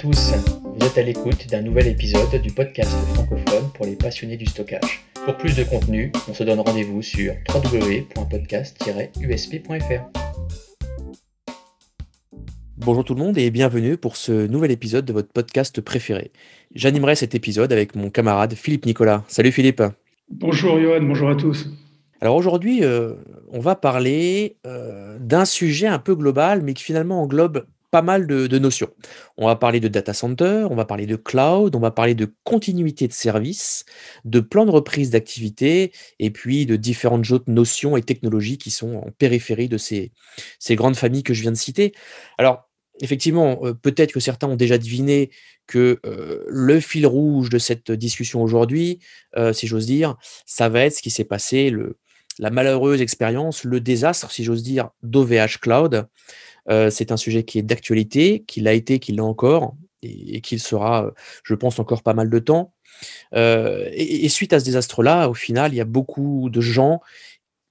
tous, vous êtes à l'écoute d'un nouvel épisode du podcast francophone pour les passionnés du stockage. Pour plus de contenu, on se donne rendez-vous sur www.podcast-usp.fr. Bonjour tout le monde et bienvenue pour ce nouvel épisode de votre podcast préféré. J'animerai cet épisode avec mon camarade Philippe Nicolas. Salut Philippe. Bonjour Johan, bonjour à tous. Alors aujourd'hui, euh, on va parler euh, d'un sujet un peu global, mais qui finalement englobe pas mal de, notions. On va parler de data center, on va parler de cloud, on va parler de continuité de service, de plan de reprise d'activité, et puis de différentes autres notions et technologies qui sont en périphérie de ces, grandes familles que je viens de citer. Alors, effectivement, euh, peut-être que certains ont déjà deviné que le fil rouge de cette discussion aujourd'hui, si j'ose dire, ça va être ce qui s'est passé la malheureuse expérience, le désastre, si j'ose dire, d'OVH Cloud. Euh, c'est un sujet qui est d'actualité, qui l'a été, qui l'a encore, et, qui sera, euh, je pense, encore pas mal de temps. Euh, et, suite à ce désastre-là, au final, il y a beaucoup de gens,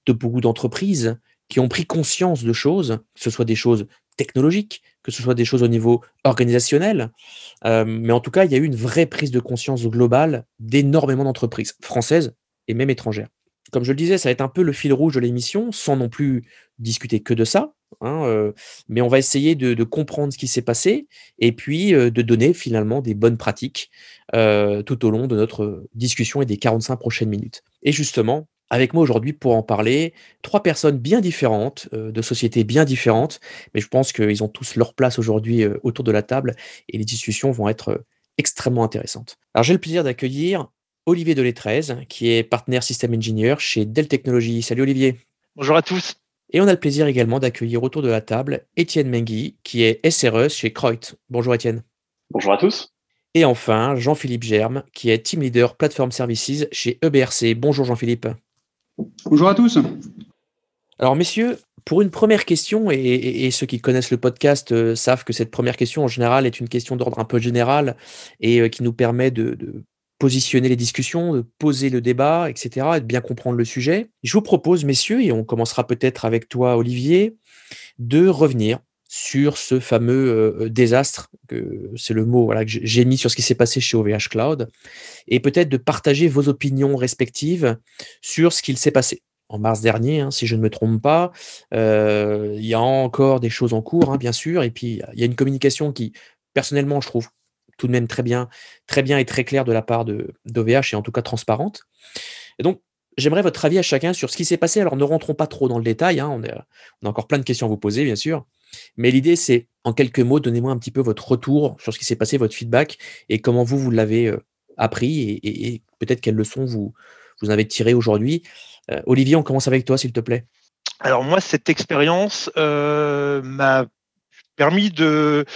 de beaucoup d'entreprises qui ont pris conscience de choses, que ce soit des choses technologiques, que ce soit des choses au niveau organisationnel. mais en tout cas, il y a eu une vraie prise de conscience globale d'énormément d'entreprises françaises et même étrangères comme je le disais, ça va être un peu le fil rouge de l'émission, sans non plus discuter que de ça. Hein, euh, mais on va essayer de, comprendre ce qui s'est passé et puis euh, de donner finalement des bonnes pratiques euh, tout au long de notre discussion et des 45 prochaines minutes. Et justement, avec moi aujourd'hui pour en parler, trois personnes bien différentes, de sociétés bien différentes, mais je pense qu'ils ont tous leur place aujourd'hui autour de la table et les discussions vont être extrêmement intéressantes. Alors j'ai le plaisir d'accueillir Olivier Delettrez, qui est partenaire système engineer chez Dell Technologies. Salut Olivier. Bonjour à tous. Et on a le plaisir également d'accueillir autour de la table Étienne Mengui, qui est SRE chez Kreut. Bonjour Étienne. Bonjour à tous. Et enfin, Jean-Philippe Germe, qui est Team Leader Platform Services chez EBRC. Bonjour Jean-Philippe. Bonjour à tous. Alors messieurs, pour une première question, et, ceux qui connaissent le podcast euh, savent que cette première question en général est une question d'ordre un peu général et euh, qui nous permet de, positionner les discussions, de poser le débat, etc., et de bien comprendre le sujet. Je vous propose, messieurs, et on commencera peut-être avec toi, Olivier, de revenir sur ce fameux euh, désastre, que c'est le mot voilà, que j'ai mis sur ce qui s'est passé chez OVH Cloud, et peut-être de partager vos opinions respectives sur ce qu'il s'est passé. En mars dernier, hein, si je ne me trompe pas, euh, il y a encore des choses en cours, hein, bien sûr, et puis il y a une communication qui, personnellement, je trouve tout de même très bien, très bien et très claire de la part d'OVH et en tout cas transparente. Et donc, j'aimerais votre avis à chacun sur ce qui s'est passé. Alors, ne rentrons pas trop dans le détail. Hein, on, a, encore plein de questions à vous poser, bien sûr. Mais l'idée, c'est, en quelques mots, donnez-moi un petit peu votre retour sur ce qui s'est passé, votre feedback et comment vous, vous l'avez euh, appris et, peut-être quelles leçons vous, vous avez tirées aujourd'hui. Euh, Olivier, on commence avec toi, s'il te plaît. Alors, moi, cette expérience euh, m'a permis de,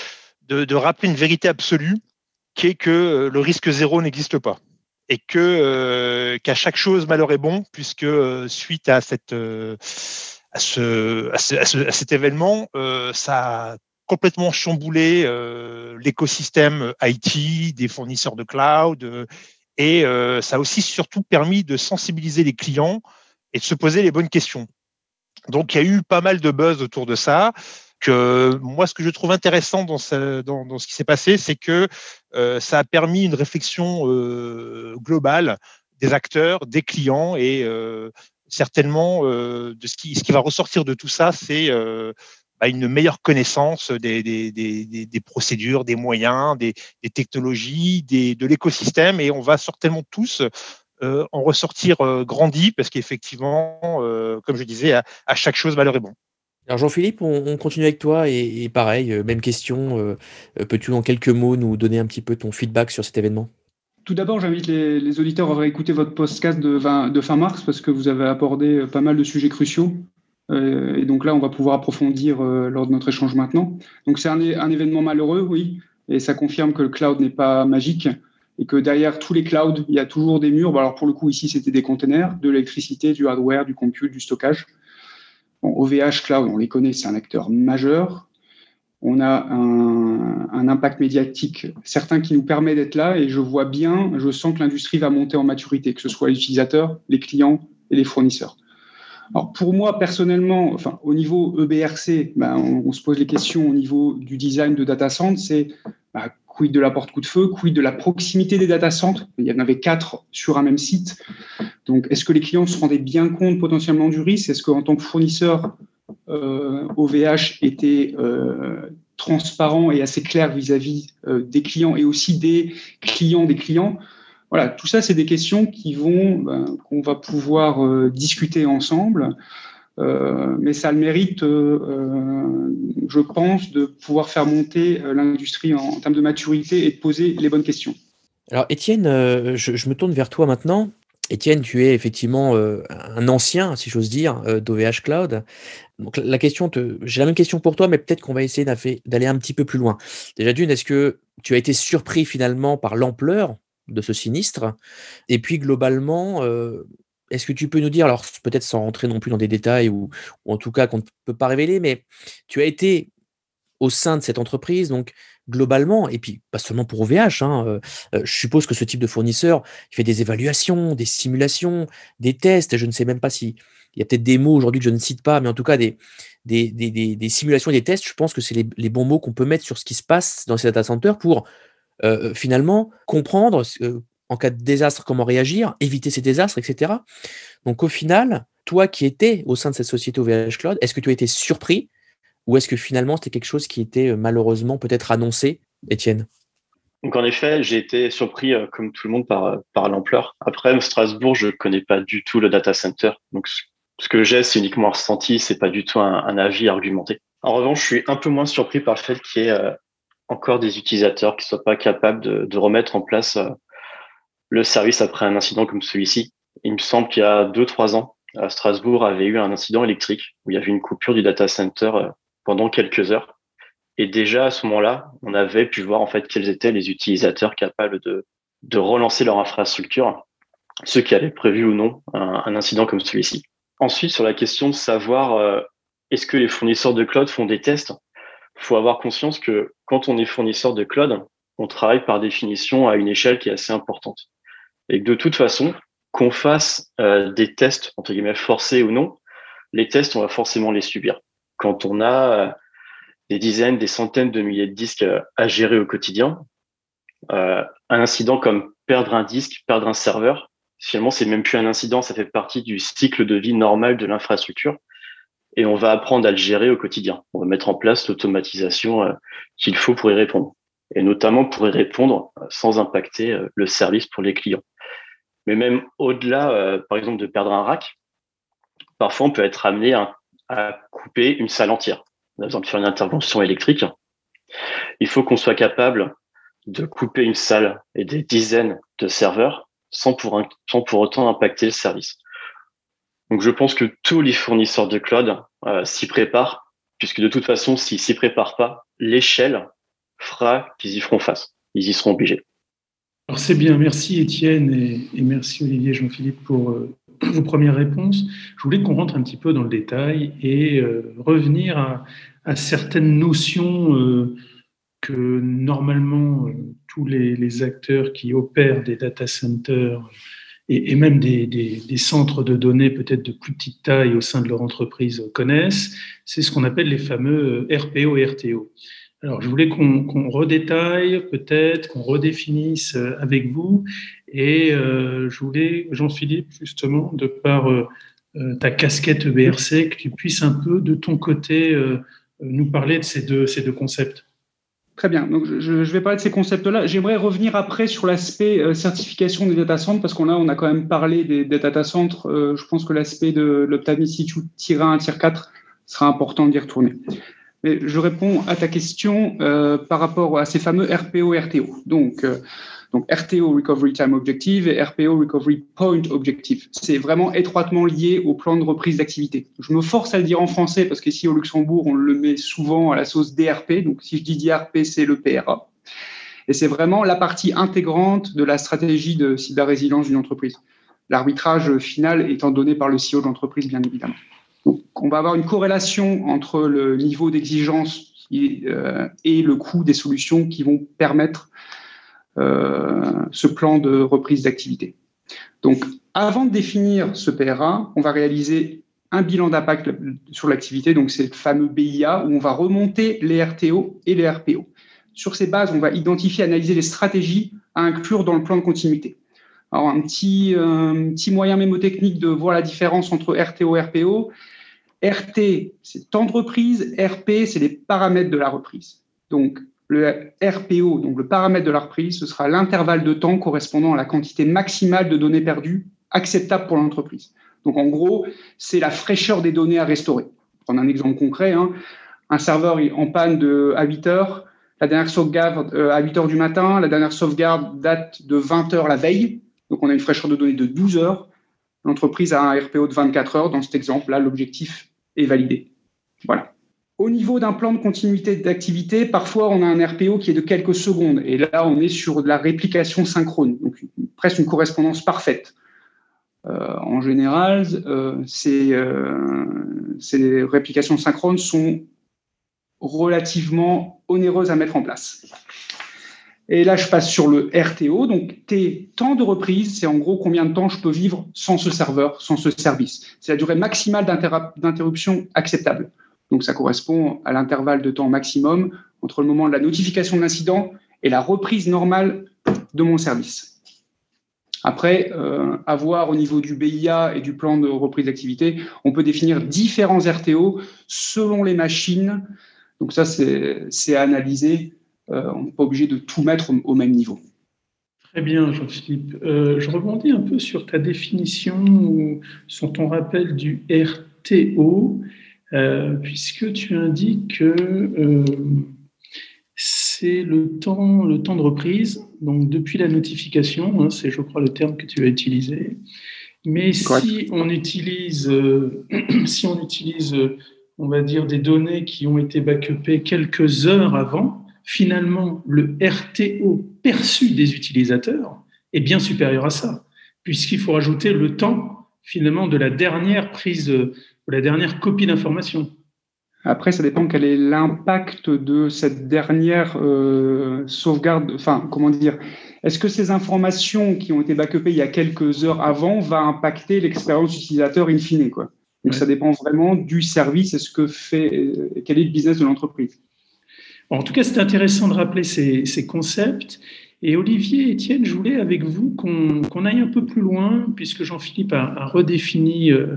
de, rappeler une vérité absolue qui est que euh, le risque zéro n'existe pas et que euh, qu'à chaque chose malheur est bon puisque euh, suite à cette à ce, à, ce, à, cet événement ça a complètement chamboulé l'écosystème IT des fournisseurs de cloud et ça a aussi surtout permis de sensibiliser les clients et de se poser les bonnes questions. Donc il y a eu pas mal de buzz autour de ça moi, ce que je trouve intéressant dans ce, qui s'est passé, c'est que euh, ça a permis une réflexion euh, globale des acteurs, des clients et euh, certainement de ce qui, va ressortir de tout ça, c'est bah, une meilleure connaissance des, procédures, des moyens, des, technologies, de l'écosystème et on va certainement tous en ressortir grandi parce qu'effectivement, comme je disais, à, à chaque chose malheur est bon. Alors Jean-Philippe, on, continue avec toi et, pareil, euh, même question. Euh, euh, peux-tu en quelques mots nous donner un petit peu ton feedback sur cet événement? Tout d'abord, j'invite les, auditeurs à réécouter votre podcast de, fin mars parce que vous avez abordé pas mal de sujets cruciaux. et donc là, on va pouvoir approfondir lors de notre échange maintenant. Donc c'est un, un, événement malheureux, oui, et ça confirme que le cloud n'est pas magique et que derrière tous les clouds, il y a toujours des murs. alors pour le coup, ici, c'était des containers, de l'électricité, du hardware, du compute, du stockage. OVH Cloud, on les connaît, c'est un acteur majeur. On a un, impact médiatique certain qui nous permet d'être là et je vois bien, je sens que l'industrie va monter en maturité, que ce soit les utilisateurs, les clients et les fournisseurs. Alors pour moi personnellement, au niveau EBRC, ben, on, se pose les questions au niveau du design de data center, c'est ben, quid de la porte coup de feu, quid de la proximité des data centres. Il y en avait quatre sur un même site. Donc, est-ce que les clients se rendaient bien compte potentiellement du risque? Est-ce qu'en tant que fournisseur, OVH était transparent et assez clair vis-à-vis des clients et aussi des clients des clients? Voilà, tout ça, c'est des questions ben, qu'on va pouvoir euh, discuter ensemble. Euh, mais ça le mérite, euh, je pense, de pouvoir faire monter l'industrie en, termes de maturité et de poser les bonnes questions. Alors, Étienne, je, me tourne vers toi maintenant. Étienne, tu es effectivement un ancien, si j'ose dire, d'OVH Cloud. Donc, la question, j'ai la même question pour toi, mais peut-être qu'on va essayer d'aller un petit peu plus loin. Déjà d'une, est-ce que tu as été surpris finalement par l'ampleur de ce sinistre? Et puis globalement, euh, est-ce que tu peux nous dire, alors peut-être sans rentrer non plus dans des détails ou, en tout cas qu'on ne peut pas révéler, mais tu as été au sein de cette entreprise, donc globalement, et puis pas seulement pour OVH, hein, euh, euh, je suppose que ce type de fournisseur il fait des évaluations, des simulations, des tests, je ne sais même pas si il y a peut-être des mots aujourd'hui que je ne cite pas, mais en tout cas des, simulations et des tests, je pense que c'est les, les, bons mots qu'on peut mettre sur ce qui se passe dans ces data centers pour euh, finalement, comprendre en cas de désastre comment réagir, éviter ces désastres, etc. Donc au final, toi qui étais au sein de cette société OVH Cloud, est-ce que tu as été surpris ou est-ce que finalement c'était quelque chose qui était euh, malheureusement peut-être annoncé, Étienne? Donc en effet, j'ai été surpris euh, comme tout le monde par, par l'ampleur. Après, Strasbourg, je ne connais pas du tout le data center. Donc ce que j'ai, c'est uniquement ressenti, c'est pas du tout un, avis argumenté. En revanche, je suis un peu moins surpris par le fait qu'il y ait encore des utilisateurs qui soient pas capables de, remettre en place euh, le service après un incident comme celui-ci. Il me semble qu'il y a deux, trois ans, à Strasbourg avait eu un incident électrique où il y avait une coupure du data center euh, pendant quelques heures. Et déjà à ce moment-là, on avait pu voir en fait quels étaient les utilisateurs capables de, de relancer leur infrastructure, ceux qui avaient prévu ou non un, incident comme celui-ci. Ensuite, sur la question de savoir euh, est-ce que les fournisseurs de cloud font des tests, faut avoir conscience que quand on est fournisseur de cloud, on travaille par définition à une échelle qui est assez importante. Et de toute façon, qu'on fasse euh, des tests, entre guillemets, forcés ou non, les tests, on va forcément les subir. Quand on a euh, des dizaines, des centaines de milliers de disques euh, à gérer au quotidien, un incident comme perdre un disque, perdre un serveur, finalement, c'est même plus un incident, ça fait partie du cycle de vie normal de l'infrastructure et on va apprendre à le gérer au quotidien. On va mettre en place l'automatisation qu'il faut pour y répondre, et notamment pour y répondre euh, sans impacter euh, le service pour les clients. Mais même au-delà, par exemple, de perdre un rack, parfois on peut être amené à, couper une salle entière. On a besoin faire une intervention électrique. Il faut qu'on soit capable de couper une salle et des dizaines de serveurs sans pour, sans pour autant impacter le service. Donc je pense que tous les fournisseurs de cloud euh, s'y préparent, puisque de toute façon, s'ils s'y préparent pas, l'échelle fera qu'ils y feront face. Ils y seront obligés. Alors c'est bien, merci Étienne et, merci Olivier et Jean-Philippe pour euh, vos premières réponses. Je voulais qu'on rentre un petit peu dans le détail et euh, revenir à, certaines notions que normalement tous les, acteurs qui opèrent des data centers et, même des, centres de données peut-être de plus petite taille au sein de leur entreprise connaissent, c'est ce qu'on appelle les fameux euh, RPO et RTO. Alors, je voulais qu'on redétaille, peut-être, qu'on redéfinisse euh, avec vous. Et euh, je voulais, Jean-Philippe, justement, de par ta casquette BRC, que tu puisses un peu, de ton côté, nous parler de ces deux, concepts. Très bien. Donc, je, vais parler de ces concepts-là. J'aimerais revenir après sur l'aspect euh, certification des data centers, parce qu'on a, quand même parlé des, data centers. Euh, je pense que l'aspect de l'Optam Institute tier 1, tier 4 sera important d'y retourner. Je réponds à ta question euh, par rapport à ces fameux RPO, RTO. Donc, donc RTO, Recovery Time Objective, et RPO, Recovery Point Objective. C'est vraiment étroitement lié au plan de reprise d'activité. Je me force à le dire en français parce qu'ici au Luxembourg, on le met souvent à la sauce DRP. Donc si je dis DRP, c'est le PRA. Et c'est vraiment la partie intégrante de la stratégie de cyber-résilience d'une entreprise. L'arbitrage final étant donné par le CEO de l'entreprise, bien évidemment. On va avoir une corrélation entre le niveau d'exigence euh, et le coût des solutions qui vont permettre euh, ce plan de reprise d'activité. Donc, avant de définir ce PRA, on va réaliser un bilan d'impact sur l'activité, donc c'est le fameux BIA, où on va remonter les RTO et les RPO. sur ces bases, on va identifier, analyser les stratégies à inclure dans le plan de continuité. Alors, un petit, moyen mémotechnique de voir la différence entre RTO et RPO. RT, c'est temps de reprise. RP, c'est les paramètres de la reprise. Donc, le RPO, donc le paramètre de la reprise, ce sera l'intervalle de temps correspondant à la quantité maximale de données perdues acceptable pour l'entreprise. Donc, en gros, c'est la fraîcheur des données à restaurer. Prendre un exemple concret. Hein. Un serveur est en panne à 8 heures. La dernière sauvegarde euh, à 8 heures du matin. La dernière sauvegarde date de 20 heures la veille. Donc, on a une fraîcheur de données de 12 heures. L'entreprise a un RPO de 24 heures. Dans cet exemple-là, l'objectif est validé. Voilà. Au niveau d'un plan de continuité d'activité, parfois on a un RPO qui est de quelques secondes. Et là, on est sur de la réplication synchrone, donc presque une correspondance parfaite. Euh, en général, euh, ces, euh, ces réplications synchrones sont relativement onéreuses à mettre en place. Et là, je passe sur le RTO. Donc, T, temps de reprise, c'est en gros combien de temps je peux vivre sans ce serveur, sans ce service. C'est la durée maximale d'interruption acceptable. Donc, ça correspond à l'intervalle de temps maximum entre le moment de la notification de l'incident et la reprise normale de mon service. Après, euh, à voir au niveau du BIA et du plan de reprise d'activité, on peut définir différents RTO selon les machines. Donc ça, c'est à analyser. Euh, on n'est pas obligé de tout mettre au, même niveau. Très bien, Jean-Philippe. Euh, je rebondis un peu sur ta définition ou sur ton rappel du RTO, puisque tu indiques que c'est le temps, le temps de reprise, donc depuis la notification, hein, c'est je crois le terme que tu as utilisé. Mais si on utilise, euh, si on utilise, on va dire des données qui ont été backupées quelques heures avant, finalement le RTO perçu des utilisateurs est bien supérieur à ça, puisqu'il faut rajouter le temps finalement de la dernière prise, de la dernière copie d'information. Après, ça dépend quel est l'impact de cette dernière euh, sauvegarde. Enfin, comment dire? Est-ce que ces informations qui ont été backupées il y a quelques heures avant va impacter l'expérience utilisateur in fine quoi? Donc, ça dépend vraiment du service et ce que fait, euh, quel est le business de l'entreprise. En tout cas, c'est intéressant de rappeler ces, concepts. Et Olivier, Étienne, je voulais avec vous qu'on aille un peu plus loin, puisque Jean-Philippe a, redéfini euh,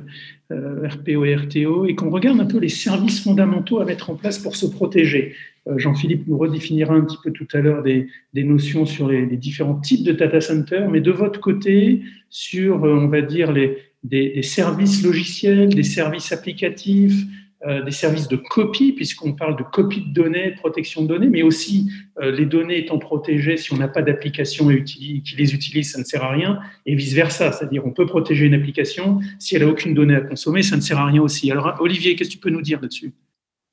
euh, RPO et RTO, et qu'on regarde un peu les services fondamentaux à mettre en place pour se protéger. Euh, Jean-Philippe nous redéfinira un petit peu tout à l'heure des, notions sur les, différents types de data centers, mais de votre côté, sur, on va dire, les, des services logiciels, des services applicatifs, des services de copie, puisqu'on parle de copie de données, de protection de données, mais aussi euh, les données étant protégées, si on n'a pas d'application qui les utilise, ça ne sert à rien, et vice-versa. C'est-à-dire, on peut protéger une application, si elle n'a aucune donnée à consommer, ça ne sert à rien aussi. Alors, Olivier, qu'est-ce que tu peux nous dire là-dessus?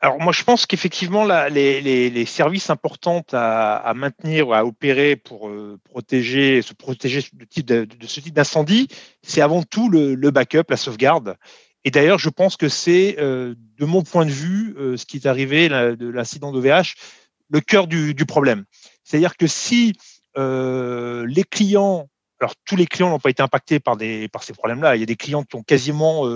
Alors moi, je pense qu'effectivement, les, services importants à, maintenir, à opérer pour euh, protéger, se protéger de, de, ce type d'incendie, c'est avant tout le, backup, la sauvegarde. Et d'ailleurs, je pense que c'est, euh, de mon point de vue, euh, ce qui est arrivé de l'incident d'OVH, le cœur du, problème. C'est-à-dire que si euh, les clients, alors tous les clients n'ont pas été impactés par, des, par ces problèmes-là, il y a des clients qui ont quasiment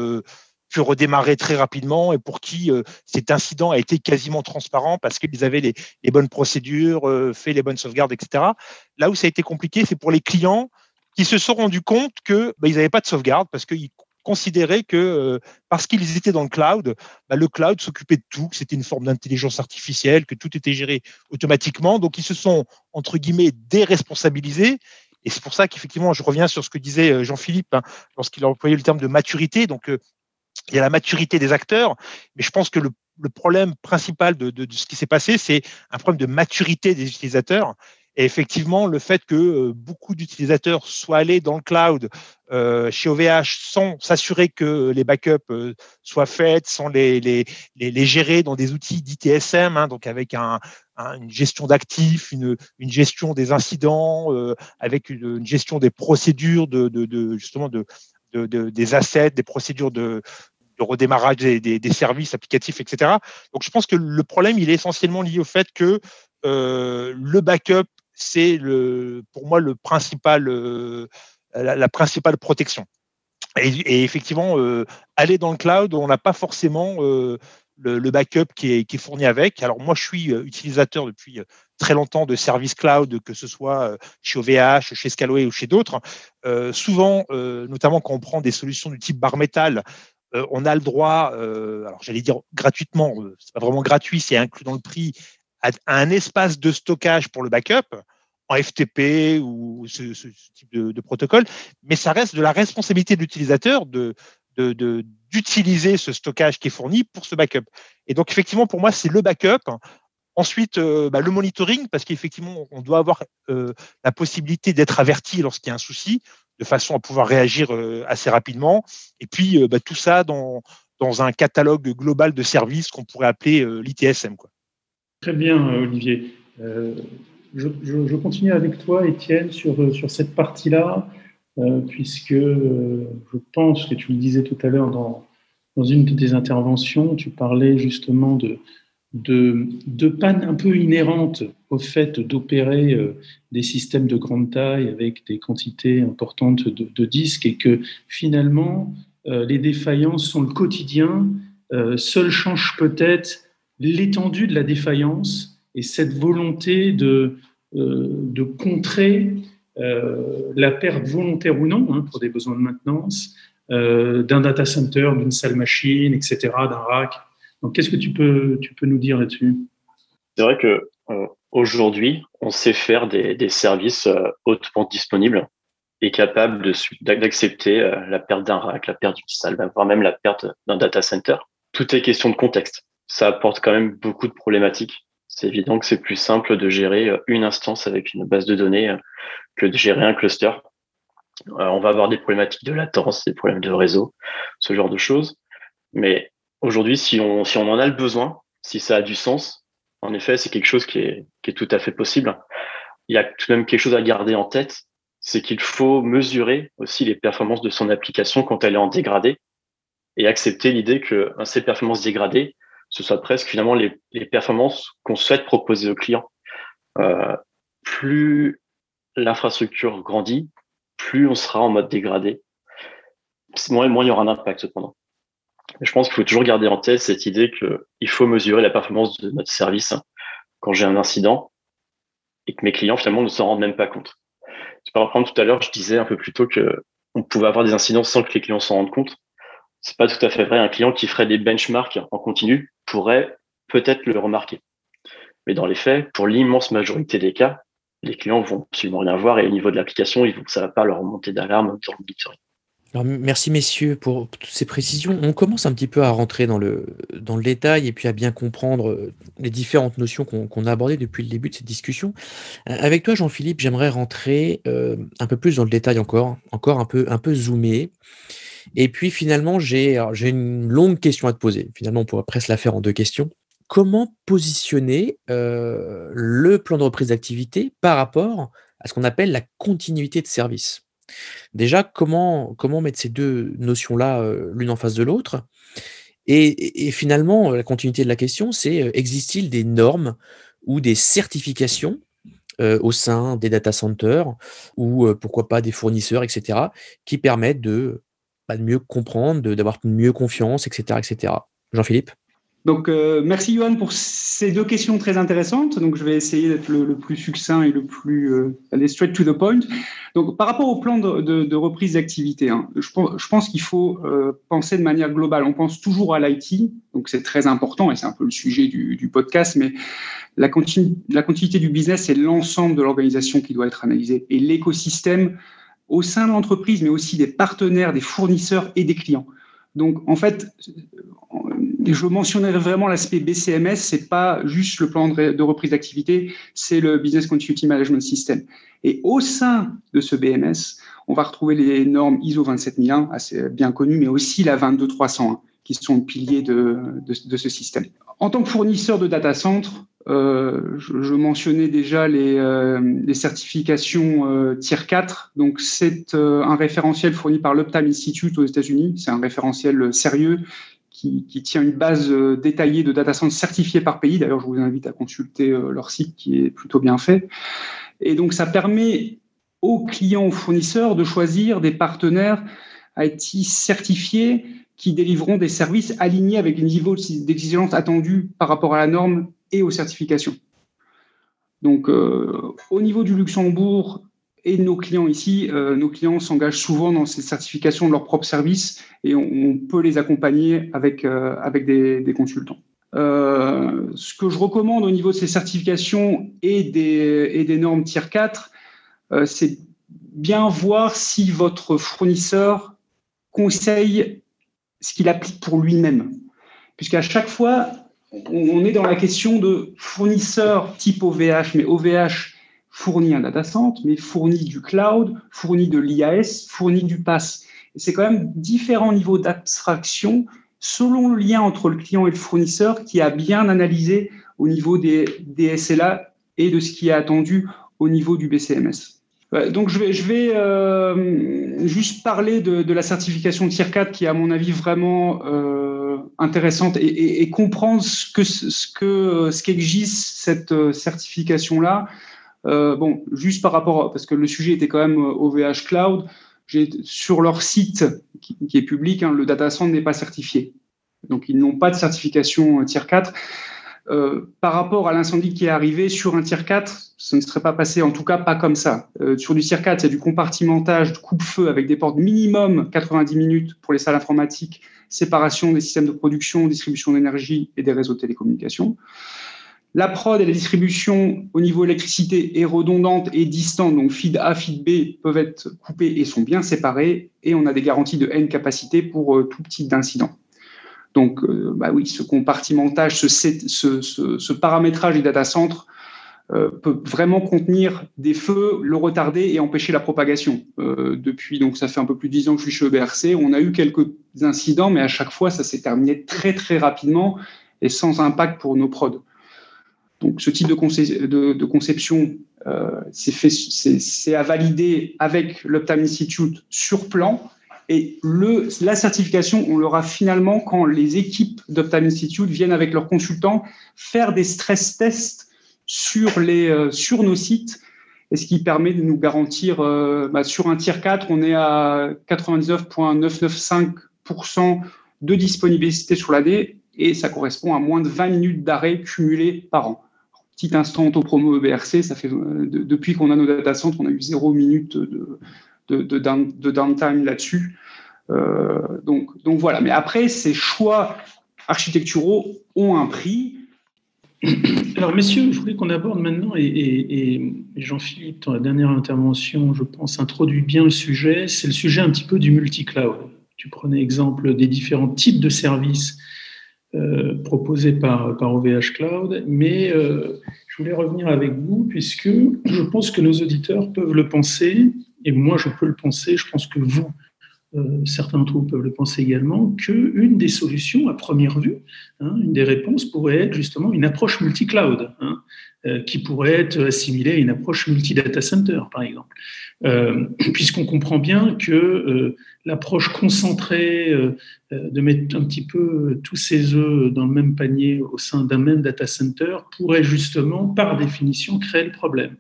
pu redémarrer très rapidement et pour qui cet incident a été quasiment transparent parce qu'ils avaient les, bonnes procédures, fait les bonnes sauvegardes, etc. Là où ça a été compliqué, c'est pour les clients qui se sont rendus compte qu'ils bah, n'avaient pas de sauvegarde parce qu'ils considérer que euh, parce qu'ils étaient dans le cloud, bah, le cloud s'occupait de tout, que c'était une forme d'intelligence artificielle, que tout était géré automatiquement. Donc, ils se sont, entre guillemets, déresponsabilisés. Et c'est pour ça qu'effectivement, je reviens sur ce que disait euh, Jean-Philippe hein, lorsqu'il a employé le terme de maturité. Donc, euh, il y a la maturité des acteurs, mais je pense que le, problème principal de ce qui s'est passé, c'est un problème de maturité des utilisateurs. Et effectivement, le fait que euh, beaucoup d'utilisateurs soient allés dans le cloud euh, chez OVH sans s'assurer que les backups euh, soient faits, sans les, les, les, gérer dans des outils d'ITSM, hein, donc avec un, une gestion d'actifs, une, gestion des incidents, avec une, gestion des procédures de, justement de, des assets, des procédures de, redémarrage des, services applicatifs, etc. Donc, je pense que le problème, il est essentiellement lié au fait que le backup c'est le, pour moi euh, la, principale protection. Et, effectivement, euh, aller dans le cloud, on n'a pas forcément euh, le, backup qui est, fourni avec. Alors moi, je suis utilisateur depuis très longtemps de services cloud, que ce soit chez OVH, chez Scalway ou chez d'autres. souvent, notamment quand on prend des solutions du type bar metal, on a le droit, alors j'allais dire gratuitement, c'est pas vraiment gratuit, c'est inclus dans le prix, à, un espace de stockage pour le backup en FTP ou ce, type de, protocole, mais ça reste de la responsabilité de l'utilisateur d'utiliser ce stockage qui est fourni pour ce backup. Et donc, effectivement, pour moi, c'est le backup. Ensuite, euh, bah, le monitoring, parce qu'effectivement, on doit avoir euh, la possibilité d'être averti lorsqu'il y a un souci, de façon à pouvoir réagir euh, assez rapidement. Et puis, bah, tout ça dans, dans un catalogue global de services qu'on pourrait appeler l'ITSM. Très bien, Olivier. Je, continue avec toi, Étienne, sur, sur cette partie-là. Euh, puisque euh, je pense que tu le disais tout à l'heure dans, dans une de tes interventions, tu parlais justement de, de, de panne un peu inhérente au fait d'opérer euh, des systèmes de grande taille avec des quantités importantes de, disques et que finalement, les défaillances sont le quotidien. seul change peut-être l'étendue de la défaillance et cette volonté de, de contrer euh, la perte volontaire ou non, hein, pour des besoins de maintenance, euh, d'un data center, d'une salle machine, etc., d'un rack. Donc, qu'est-ce que tu peux, tu peux nous dire là-dessus? C'est vrai que euh, aujourd'hui, on sait faire des, services hautement disponibles et capables d'accepter la perte d'un rack, la perte d'une salle, voire même la perte d'un data center. Tout est question de contexte. Ça apporte quand même beaucoup de problématiques c'est évident que c'est plus simple de gérer euh, une instance avec une base de données euh, que de gérer un cluster. Euh, on va avoir des problématiques de latence, des problèmes de réseau, ce genre de choses. Mais aujourd'hui, si on, si on en a le besoin, si ça a du sens, en effet, c'est quelque chose qui est, qui est tout à fait possible. Il y a tout de même quelque chose à garder en tête, c'est qu'il faut mesurer aussi les performances de son application quand elle est en dégradé et accepter l'idée que ces performances dégradées, ce soit presque finalement les, les performances qu'on souhaite proposer aux clients. Euh, plus l'infrastructure grandit, plus on sera en mode dégradé. Moins, moins il y aura un impact cependant. je pense qu'il faut toujours garder en tête cette idée qu'il faut mesurer la performance de notre service quand j'ai un incident et que mes clients finalement ne s'en rendent même pas compte. Par exemple, tout à l'heure, je disais un peu plus tôt que on pouvait avoir des incidents sans que les clients s'en rendent compte c'est pas tout à fait vrai. Un client qui ferait des benchmarks en continu pourrait peut-être le remarquer. Mais dans les faits, pour l'immense majorité des cas, les clients vont absolument rien voir et au niveau de l'application, ça ne va pas leur remonter d'alarme dans le monitoring. Alors, merci messieurs pour toutes ces précisions. On commence un petit peu à rentrer dans le, dans le détail et puis à bien comprendre euh, les différentes notions qu'on a abordées depuis le début de cette discussion. Euh, avec toi, Jean-Philippe, j'aimerais rentrer euh, un peu plus dans le détail encore, encore un peu, un peu zoomé. Et puis finalement, j'ai une longue question à te poser. Finalement, on pourrait presque la faire en deux questions. Comment positionner euh, le plan de reprise d'activité par rapport à ce qu'on appelle la continuité de service? Déjà, comment, comment mettre ces deux notions-là euh, l'une en face de l'autre? Et, finalement, la continuité de la question, c'est euh, existe-t-il des normes ou des certifications au sein des data centers ou pourquoi pas des fournisseurs, etc., qui permettent de de mieux comprendre, d'avoir mieux confiance, etc. etc. Jean-Philippe? Donc, euh, merci Johan pour ces deux questions très intéressantes. Donc, je vais essayer d'être le, plus succinct et le plus euh, aller straight to the point. Donc, par rapport au plan de, reprise d'activité, hein, je, pense qu'il faut euh, penser de manière globale. On pense toujours à l'IT, donc c'est très important et c'est un peu le sujet du, podcast, mais la, la continuité du business, c'est l'ensemble de l'organisation qui doit être analysée et l'écosystème au sein de l'entreprise, mais aussi des partenaires, des fournisseurs et des clients. Donc, en fait, je mentionnerai vraiment l'aspect BCMS, c'est pas juste le plan de reprise d'activité, c'est le Business Continuity Management System. Et au sein de ce BMS, on va retrouver les normes ISO 27001, assez bien connues, mais aussi la 22301, qui sont le pilier de, de, ce système. En tant que fournisseur de data center, euh, je, mentionnais déjà les, euh, certifications euh, Tier 4. Donc, c'est un référentiel fourni par l'Uptime Institute aux États-Unis. C'est un référentiel sérieux qui, tient une base détaillée de data centers certifiés par pays. D'ailleurs, je vous invite à consulter leur site qui est plutôt bien fait. Et donc, ça permet aux clients, aux fournisseurs de choisir des partenaires IT certifiés qui délivreront des services alignés avec les niveaux d'exigence attendus par rapport à la norme et aux certifications. Donc, euh, au niveau du Luxembourg et de nos clients ici, euh, nos clients s'engagent souvent dans ces certifications de leurs propres services et on, peut les accompagner avec, euh, avec des, consultants. ce que je recommande au niveau de ces certifications et des, et des normes Tier 4, c'est bien voir si votre fournisseur conseille ce qu'il applique pour lui-même. Puisqu'à chaque fois, on est dans la question de fournisseur type OVH, mais OVH fournit un data center, mais fournit du cloud, fournit de l'IAS, fournit du PaaS. c'est quand même différents niveaux d'abstraction selon le lien entre le client et le fournisseur qui a bien analysé au niveau des, des SLA et de ce qui est attendu au niveau du BCMS. Donc je vais, je vais euh, juste parler de, de, la certification Tier 4 qui est à mon avis vraiment euh, intéressante et, et, et, comprendre ce que ce que ce qu'exige cette euh, certification là. Euh, bon, juste par rapport parce que le sujet était quand même OVH Cloud. J'ai sur leur site qui, qui est public, hein, le data center n'est pas certifié, donc ils n'ont pas de certification Tier 4. Euh, par rapport à l'incendie qui est arrivé sur un tier 4, ce ne serait pas passé, en tout cas pas comme ça. Euh, sur du tier 4, c'est du compartimentage, de coupe-feu avec des portes minimum 90 minutes pour les salles informatiques, séparation des systèmes de production, distribution d'énergie et des réseaux de télécommunications. La prod et la distribution au niveau électricité est redondante et distante, donc feed A, feed B peuvent être coupés et sont bien séparés, et on a des garanties de N capacité pour euh, tout type d'incident. Donc, euh, bah oui, ce compartimentage, ce, paramétrage du data center euh, peut vraiment contenir des feux, le retarder et empêcher la propagation. Euh, depuis, donc ça fait un peu plus de 10 ans que je suis chez EBRC, on a eu quelques incidents, mais à chaque fois, ça s'est terminé très très rapidement et sans impact pour nos prods. Donc, ce type de, conception, c'est à valider avec l'Uptime Institute sur plan et la certification, on l'aura finalement quand les équipes d'Optime Institute viennent avec leurs consultants faire des stress tests sur, les, euh, sur nos sites, et ce qui permet de nous garantir, euh, bah, sur un tier 4, on est à 99,995% de disponibilité sur l'année, et ça correspond à moins de 20 minutes d'arrêt cumulés par an. Petit instant au promo EBRC, ça fait, euh, depuis qu'on a nos data centers, on a eu 0 minutes de, de, downtime là-dessus. Euh, donc, donc voilà. Mais après, ces choix architecturaux ont un prix. Alors, messieurs, je voulais qu'on aborde maintenant, et, Jean-Philippe, dans la dernière intervention, je pense, introduit bien le sujet, c'est le sujet un petit peu du multi-cloud. Tu prenais exemple des différents types de services euh, proposés par, par OVH Cloud, mais euh, je voulais revenir avec vous, puisque je pense que nos auditeurs peuvent le penser, et moi je peux le penser, je pense que vous, euh, certains d'entre vous peuvent le penser également, qu'une des solutions à première vue, hein, une des réponses pourrait être justement une approche multi-cloud, hein, euh, qui pourrait être assimilée à une approche multi-data center, par exemple. Euh, puisqu'on comprend bien que l'approche concentrée de mettre un petit peu tous ses œufs dans le même panier au sein d'un même data center pourrait justement, par définition, créer le problème.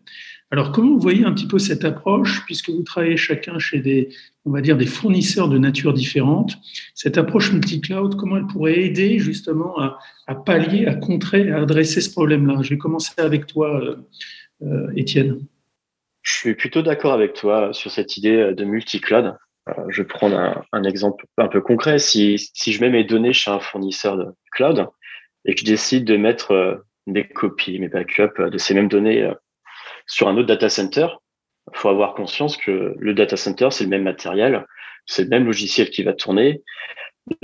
Alors, comment vous voyez un petit peu cette approche, puisque vous travaillez chacun chez des, on va dire, des fournisseurs de nature différente, cette approche multi-cloud, comment elle pourrait aider justement à, pallier, à contrer, à adresser ce problème-là? Je vais commencer avec toi, euh, euh, Étienne. Je suis plutôt d'accord avec toi sur cette idée de multi-cloud. Euh, je vais prendre un, exemple un peu concret. Si, si je mets mes données chez un fournisseur de cloud et que je décide de mettre des copies, mes backups de ces mêmes données sur un autre data center, il faut avoir conscience que le data center, c'est le même matériel, c'est le même logiciel qui va tourner,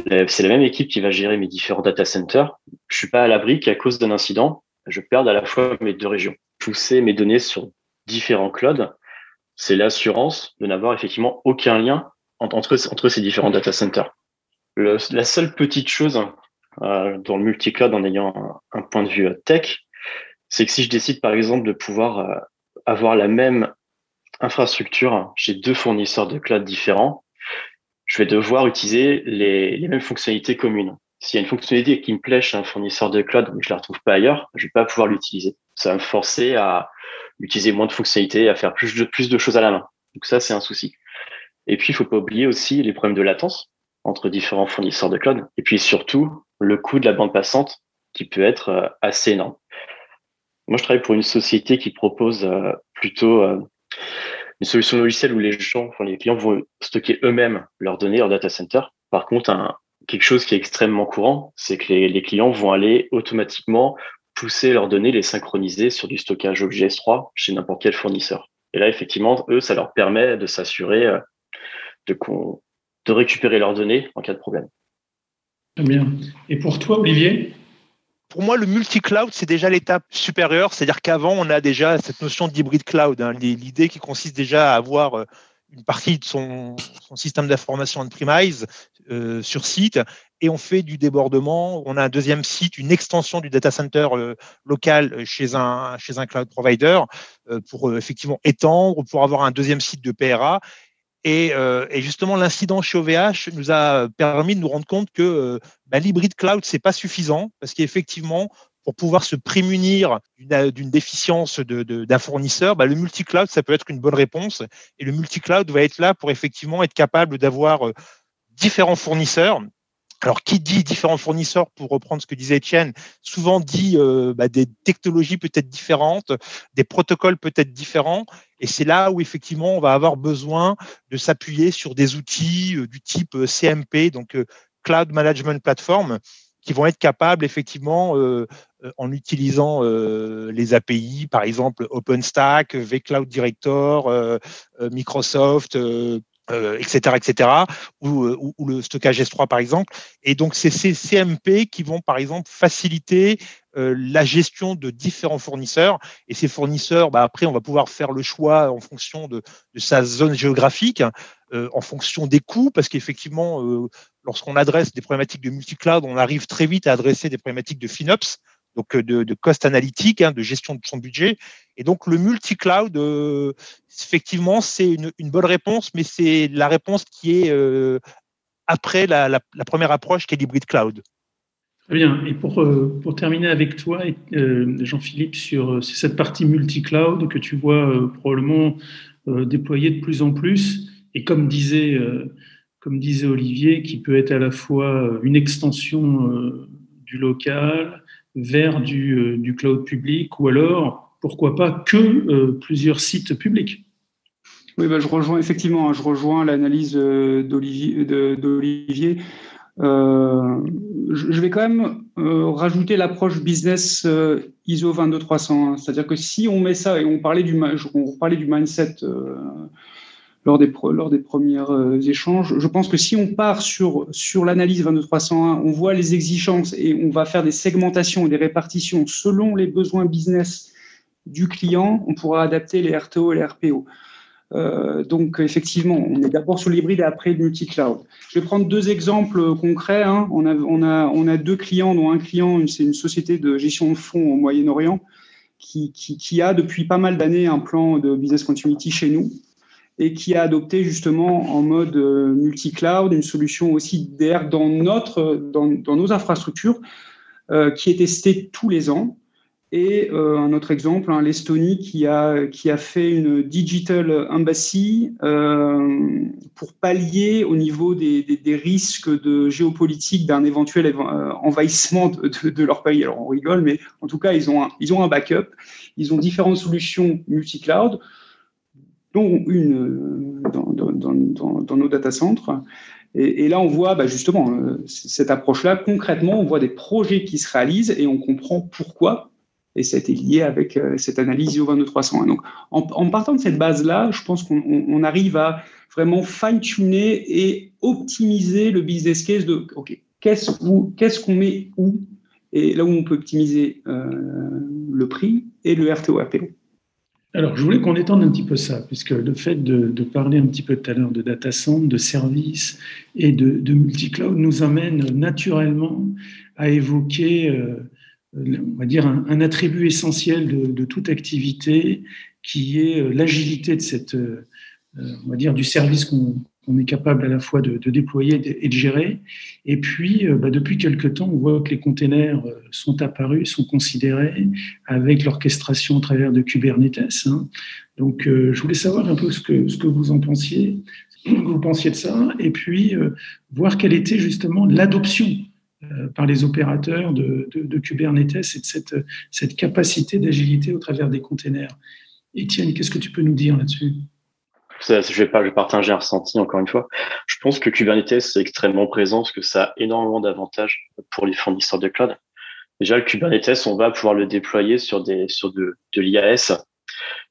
c'est la même équipe qui va gérer mes différents data centers. Je suis pas à l'abri qu'à cause d'un incident, je perde à la fois mes deux régions. Pousser mes données sur différents clouds, c'est l'assurance de n'avoir effectivement aucun lien entre, ces différents data centers. la seule petite chose euh, dans le multi-cloud en ayant un, point de vue tech, c'est que si je décide par exemple de pouvoir euh, avoir la même infrastructure chez deux fournisseurs de cloud différents, je vais devoir utiliser les, mêmes fonctionnalités communes. S'il y a une fonctionnalité qui me plaît chez un fournisseur de cloud, mais je la retrouve pas ailleurs, je vais pas pouvoir l'utiliser. Ça va me forcer à utiliser moins de fonctionnalités, à faire plus de, plus de choses à la main. Donc ça, c'est un souci. Et puis, il faut pas oublier aussi les problèmes de latence. entre différents fournisseurs de cloud. Et puis surtout, le coût de la bande passante qui peut être euh, assez énorme. Moi, je travaille pour une société qui propose euh, plutôt euh, une solution logicielle où les gens, enfin, les clients vont stocker eux-mêmes leurs données, leur data center. Par contre, quelque chose qui est extrêmement courant, c'est que les, clients vont aller automatiquement pousser leurs données, les synchroniser sur du stockage OBS3 chez n'importe quel fournisseur. Et là, effectivement, eux, ça leur permet de s'assurer de, de récupérer leurs données en cas de problème. Très bien. Et pour toi, Olivier? Pour moi, le multi-cloud, c'est déjà l'étape supérieure. C'est-à-dire qu'avant, on a déjà cette notion d'hybride cloud. Hein, l'idée qui consiste déjà à avoir euh, une partie de son, système d'information on-premise euh, sur site et on fait du débordement. On a un deuxième site, une extension du data center euh, local chez un, chez un cloud provider pour effectivement étendre, pour avoir un deuxième site de PRA. Euh, et, justement, l'incident chez OVH nous a permis de nous rendre compte que euh, bah, l'hybride cloud, c'est pas suffisant parce qu'effectivement, pour pouvoir se prémunir d'une déficience d'un fournisseur, bah, le multi-cloud, ça peut être une bonne réponse. Et le multi-cloud va être là pour effectivement être capable d'avoir euh, différents fournisseurs alors, qui dit différents fournisseurs, pour reprendre ce que disait Etienne, souvent dit euh, bah, des technologies peut-être différentes, des protocoles peut-être différents. Et c'est là où effectivement on va avoir besoin de s'appuyer sur des outils euh, du type euh, CMP, donc Cloud Management Platform, qui vont être capables effectivement, en utilisant les API, par exemple OpenStack, vCloud Director, Microsoft, euh, etc., euh, ou, le stockage S3 par exemple. Et donc, c'est ces CMP qui vont par exemple faciliter euh, la gestion de différents fournisseurs. Et ces fournisseurs, bah, après, on va pouvoir faire le choix en fonction de, sa zone géographique, en fonction des coûts, parce qu'effectivement, lorsqu'on adresse des problématiques de multi-cloud, on arrive très vite à adresser des problématiques de FinOps donc de, cost analytique, hein, de gestion de son budget. Et donc le multi-cloud, euh, effectivement, c'est une, bonne réponse, mais c'est la réponse qui est euh, après la, première approche qui est l'hybride cloud. Très bien. Et pour, euh, pour terminer avec toi, Jean-Philippe, sur cette partie multi-cloud que tu vois probablement déployer de plus en plus, et comme disait, comme disait Olivier, qui peut être à la fois une extension du local, vers du, cloud public ou alors pourquoi pas que euh, plusieurs sites publics. Oui, bah, je rejoins effectivement, hein, je rejoins l'analyse euh, d'Olivier. Euh, je vais quand même rajouter l'approche business ISO 22301, c'est-à-dire que si on met ça et on parlait du, mindset lors des, lors échanges. Je pense que si on part sur, sur l'analyse 22301, on voit les exigences et on va faire des segmentations et des répartitions selon les besoins business du client, on pourra adapter les RTO et les RPO. Euh, donc, effectivement, on est d'abord sur l'hybride et après le multi-cloud. Je vais prendre deux exemples concrets. Hein. On, a, deux clients, dont un client, c'est une société de gestion de fonds au Moyen-Orient, qui, a depuis pas mal d'années un plan de business continuity chez nous et qui a adopté justement en mode euh, multi-cloud une solution aussi DR dans, notre, dans nos infrastructures euh, qui est testée tous les ans et euh, un autre exemple, hein, l'Estonie qui a, qui a fait une digital embassy euh, pour pallier au niveau des, des, risques de géopolitique d'un éventuel euh, envahissement de, de, leur pays. Alors on rigole, mais en tout cas, ils ont un, ils ont un backup. Ils ont différentes solutions multi-cloud, dont une dans, dans, dans, nos data centers. Et, et, là, on voit bah, justement cette approche-là. Concrètement, on voit des projets qui se réalisent et on comprend pourquoi et ça a été lié avec euh, cette analyse ISO 22301. Donc, en, partant de cette base-là, je pense qu'on arrive à vraiment fine-tuner et optimiser le business case de OK, qu'est-ce qu'on met où et là où on peut optimiser euh, le prix et le RTO APO. Alors, je voulais qu'on étende un petit peu ça, puisque le fait de, parler un petit peu tout à l'heure de data center, de services et de, de multi-cloud nous amène naturellement à évoquer euh, on va dire, un, attribut essentiel de, toute activité qui est euh, l'agilité de cette, euh, on va dire, du service qu'on est capable à la fois de, déployer et de gérer. Et puis, euh, bah, depuis quelque temps, on voit que les containers sont apparus, sont considérés avec l'orchestration à travers de Kubernetes. Hein. Donc, je voulais savoir un peu ce que, ce que vous en pensiez. vous pensiez de ça, et puis voir quelle était justement l'adoption par les opérateurs de, Kubernetes et de cette, capacité d'agilité au travers des containers. Étienne, qu'est-ce que tu peux nous dire là-dessus? Je vais pas le partager un ressenti encore une fois. Je pense que Kubernetes est extrêmement présent parce que ça a énormément d'avantages pour les fournisseurs de cloud. Déjà, le Kubernetes, on va pouvoir le déployer sur de l'IAS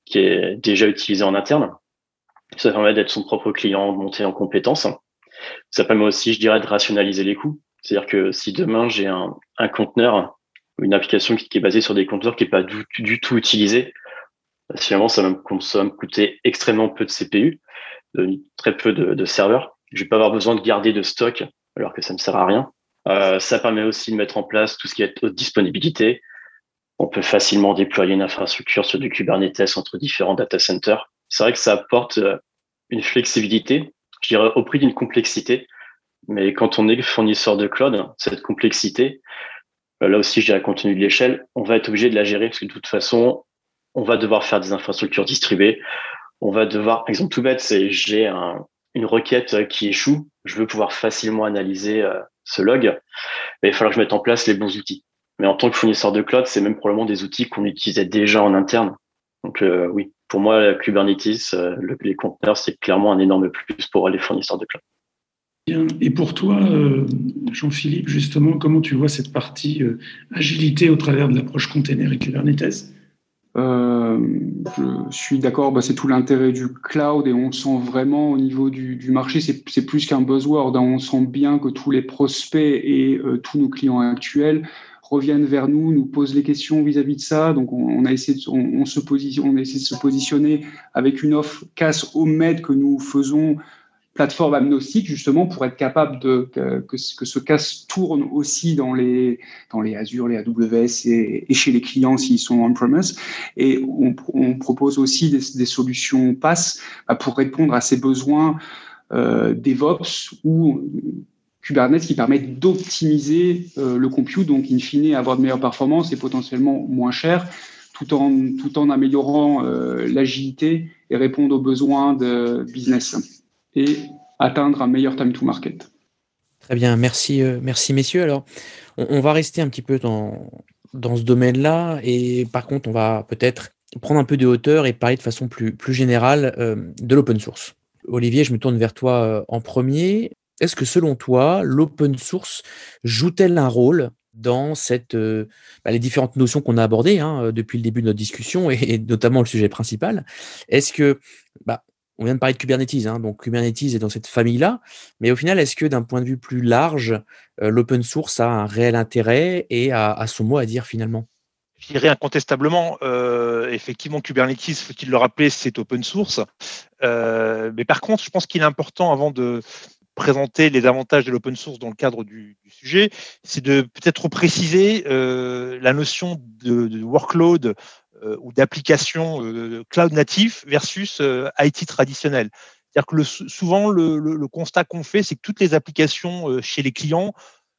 qui est déjà utilisé en interne. Ça permet d'être son propre client, de monter en compétences. Ça permet aussi, je dirais, de rationaliser les coûts. C'est-à-dire que si demain j'ai un, un conteneur, une application qui, est basée sur des conteneurs qui n'est pas du, tout utilisé, finalement, ça va me coûter extrêmement peu de CPU, très peu de, serveurs. Je vais pas avoir besoin de garder de stock alors que ça ne sert à rien. Euh, ça permet aussi de mettre en place tout ce qui est haute disponibilité. On peut facilement déployer une infrastructure sur du Kubernetes entre différents data centers. C'est vrai que ça apporte euh, une flexibilité, je dirais au prix d'une complexité. Mais quand on est fournisseur de cloud, cette complexité, euh, là aussi, je dirais compte tenu de l'échelle, on va être obligé de la gérer parce que de toute façon, on va devoir faire des infrastructures distribuées. On va devoir, exemple tout bête, c'est j'ai une requête qui échoue. Je veux pouvoir facilement analyser euh, ce log. Mais il va falloir que je mette en place les bons outils. Mais en tant que fournisseur de cloud, c'est même probablement des outils qu'on utilisait déjà en interne. Donc euh, oui, pour moi, Kubernetes, les conteneurs, c'est clairement un énorme plus pour les fournisseurs de cloud. Bien. Et pour toi, Jean-Philippe, justement, comment tu vois cette partie agilité au travers de l'approche container et Kubernetes? Euh, je suis d'accord, bah, c'est tout l'intérêt du cloud et on sent vraiment au niveau du, marché, c'est plus qu'un buzzword. Hein. On sent bien que tous les prospects et euh, tous nos clients actuels reviennent vers nous, nous posent les questions vis-à-vis de ça. Donc, on, a essayé de, on, se position, on a essayé de se positionner avec une offre casse au med que nous faisons plateforme agnostique justement pour être capable de que, que, ce casse tourne aussi dans les dans les Azure, les AWS et, chez les clients s'ils sont on-premise. Et on, on, propose aussi des, des solutions PaaS bah, pour répondre à ces besoins euh, DevOps ou Kubernetes qui permettent d'optimiser euh, le compute, donc in fine avoir de meilleures performances et potentiellement moins cher, tout en tout en améliorant euh, l'agilité et répondre aux besoins de business et atteindre un meilleur time to market. Très bien, merci, euh, merci messieurs. Alors, on, va rester un petit peu dans, dans ce domaine-là et par contre, on va peut-être prendre un peu de hauteur et parler de façon plus, plus générale euh, de l'open source. Olivier, je me tourne vers toi euh, en premier. Est-ce que selon toi, l'open source joue-t-elle un rôle dans cette, bah, les différentes notions qu'on a abordées hein, depuis le début de notre discussion et, notamment le sujet principal? Est-ce que bah, on vient de parler de Kubernetes, hein, donc Kubernetes est dans cette famille-là, mais au final, est-ce que d'un point de vue plus large, euh, l'open source a un réel intérêt et a, son mot à dire finalement? Je dirais incontestablement, euh, effectivement, Kubernetes, faut-il le rappeler, c'est open source. Euh, mais par contre, je pense qu'il est important, avant de présenter les avantages de l'open source dans le cadre du, sujet, c'est de peut-être préciser la notion de workload ou d'applications euh, cloud natif versus euh, IT traditionnel. C'est-à-dire que souvent, le, le, constat qu'on fait, c'est que toutes les applications chez les clients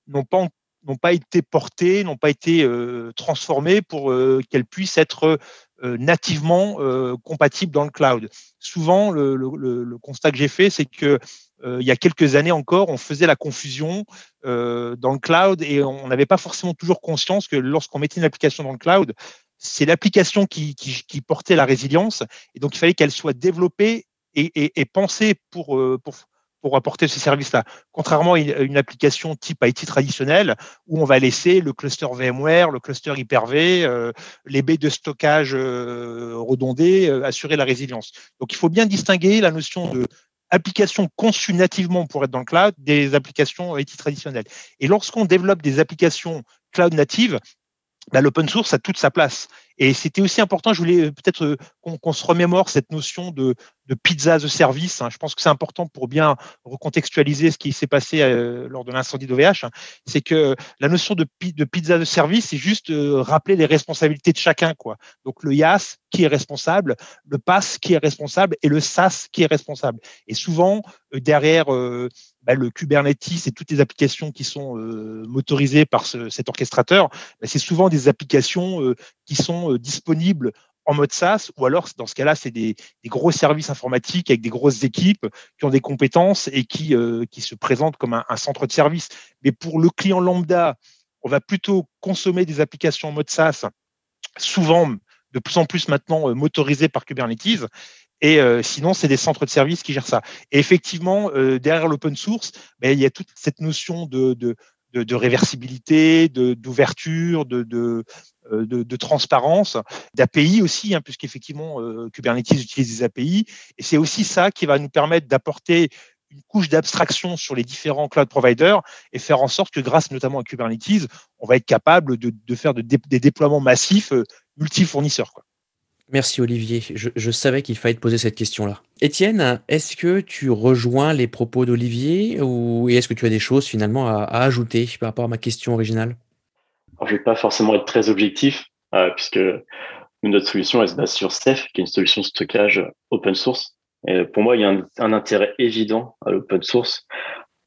n'ont pas, n'ont pas été portées, n'ont pas été transformées pour qu'elles puissent être nativement compatibles dans le cloud. Souvent, le, le constat que j'ai fait, c'est que il y a quelques années encore, on faisait la confusion dans le cloud et on n'avait pas forcément toujours conscience que lorsqu'on mettait une application dans le cloud, c'est l'application qui, portait la résilience. Et donc, il fallait qu'elle soit développée et, pensée pour, euh, pour, apporter ce service-là. Contrairement à une, application type IT traditionnelle, où on va laisser le cluster VMware, le cluster Hyper-V, euh, les baies de stockage euh, redondées, assurer la résilience. Donc, il faut bien distinguer la notion de application conçue nativement pour être dans le cloud des applications IT traditionnelles. Et lorsqu'on développe des applications cloud natives, l'open source a toute sa place. Et c'était aussi important, je voulais euh, peut-être euh, qu'on se remémore cette notion de, de pizza a service. Hein. Je pense que c'est important pour bien recontextualiser ce qui s'est passé euh, lors de l'incendie d'OVH. Hein. C'est que la notion de, de pizza de service, c'est juste rappeler les responsabilités de chacun. Quoi. Donc le IaaS qui est responsable, le PaaS qui est responsable et le SaaS qui est responsable. Et souvent, derrière bah, le Kubernetes et toutes les applications qui sont euh, motorisées par cet orchestrateur, bah, c'est souvent des applications euh, qui sont euh, disponibles en mode SaaS, ou alors dans ce cas-là, c'est des, gros services informatiques avec des grosses équipes qui ont des compétences et qui, qui se présentent comme un, centre de service. Mais pour le client lambda, on va plutôt consommer des applications en mode SaaS, souvent de plus en plus maintenant euh, motorisées par Kubernetes. Et euh, sinon, c'est des centres de services qui gèrent ça. Et effectivement, derrière l'open source, ben, il y a toute cette notion de, réversibilité, d'ouverture, de, euh, transparence, d'API aussi, hein, puisqu'effectivement, euh, Kubernetes utilise des API. Et c'est aussi ça qui va nous permettre d'apporter une couche d'abstraction sur les différents cloud providers et faire en sorte que grâce notamment à Kubernetes, on va être capable de, faire des déploiements massifs multi-fournisseurs. Merci Olivier. Je, savais qu'il fallait te poser cette question-là. Étienne, est-ce que tu rejoins les propos d'Olivier ou est-ce que tu as des choses finalement à, à ajouter par rapport à ma question originale? Je ne vais pas forcément être très objectif, euh, puisque notre solution elle se base sur Ceph, qui est une solution de stockage open source. Et pour moi, il y a un, intérêt évident à l'open source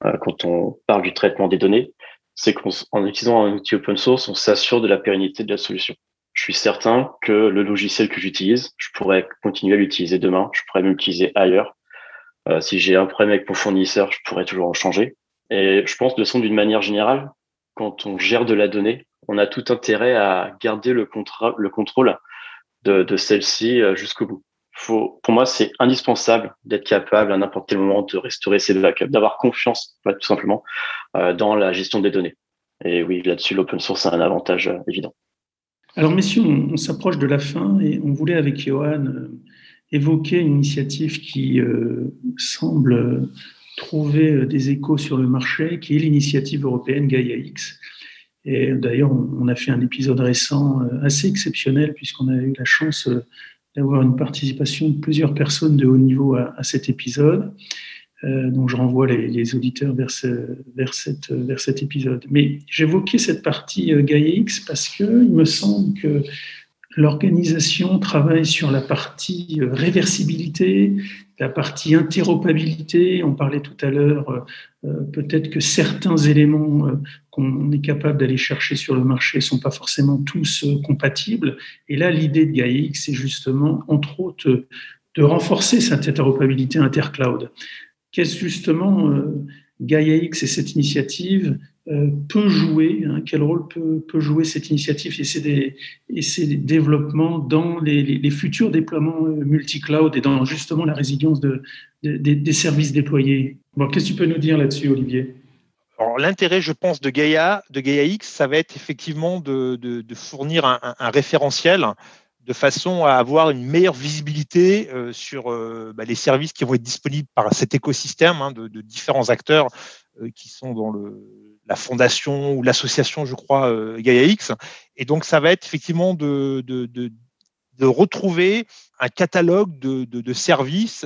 euh, quand on parle du traitement des données, c'est qu'en utilisant un outil open source, on s'assure de la pérennité de la solution. Je suis certain que le logiciel que j'utilise, je pourrais continuer à l'utiliser demain, je pourrais l'utiliser ailleurs. Euh, si j'ai un problème avec mon fournisseur, je pourrais toujours en changer. Et je pense de son d'une manière générale, quand on gère de la donnée, on a tout intérêt à garder le, le contrôle de, celle-ci euh, jusqu'au bout. Faut, pour moi, c'est indispensable d'être capable à n'importe quel moment de restaurer ses backups, d'avoir confiance, tout simplement, euh, dans la gestion des données. Et oui, là-dessus, l'open source a un avantage euh, évident. Alors, messieurs, on, s'approche de la fin et on voulait, avec Johan, évoquer une initiative qui semble trouver des échos sur le marché, qui est l'initiative européenne Gaia-X. Et d'ailleurs, on a fait un épisode récent euh, assez exceptionnel puisqu'on a eu la chance euh, d'avoir une participation de plusieurs personnes de haut niveau à, cet épisode. Euh, donc, je renvoie les, auditeurs vers, vers, cette, vers cet épisode. Mais j'évoquais cette partie euh, GaiaX parce qu'il me semble que l'organisation travaille sur la partie réversibilité, la partie interopérabilité. On parlait tout à l'heure, peut-être que certains éléments qu'on est capable d'aller chercher sur le marché sont pas forcément tous euh, compatibles. Et là, l'idée de GaiaX, c'est justement, entre autres, de renforcer cette interopérabilité intercloud. Qu'est-ce justement euh, GaiaX et cette initiative euh, peut jouer, hein, quel rôle peut, jouer cette initiative et ces, et ces développements dans les, futurs déploiements multi-cloud et dans justement la résilience de, des services déployés? Qu'est-ce que tu peux nous dire là-dessus, Olivier? L'intérêt, je pense, de Gaia, de Gaia X, ça va être effectivement de, fournir un, référentiel de façon à avoir une meilleure visibilité euh, sur euh, bah, les services qui vont être disponibles par cet écosystème hein, de, différents acteurs euh, qui sont dans la fondation ou l'association, je crois, Gaia X. Et donc, ça va être effectivement de, retrouver un catalogue de, services